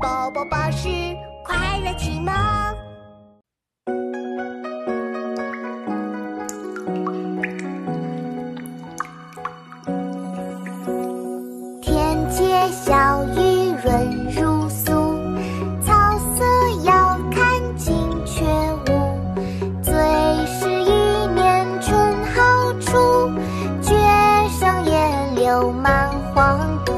宝宝巴士快乐启蒙。天街小雨润如酥，草色遥看近却无。最是一年春好处，绝胜烟柳满皇都。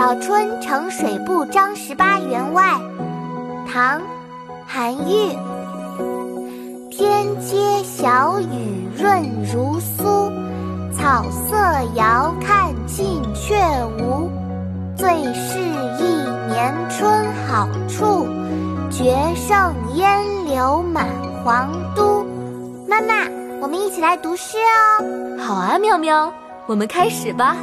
早春呈水部张十八员外，唐·韩愈。天街小雨润如酥，草色遥看近却无。最是一年春好处，绝胜烟柳满皇都。妈妈，我们一起来读诗哦。好啊，妙妙，我们开始吧。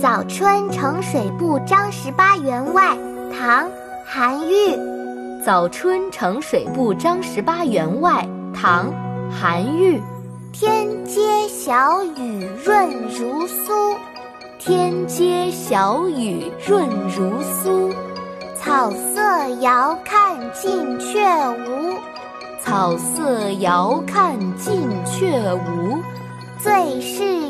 早春呈水部张十八员外，唐·韩愈。早春呈水部张十八员外，唐·韩愈。天街小雨润如酥，天街小雨润如酥。草色遥看近却无，草色遥看近却无。最是一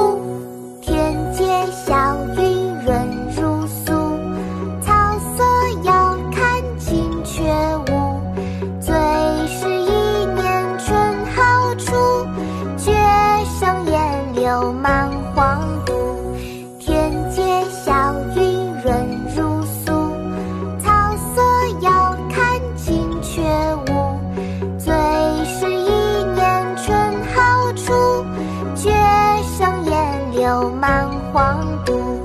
柳满黄谷天街小雨润如酥草色遥看近却无。最是一年春好处绝胜烟柳满皇都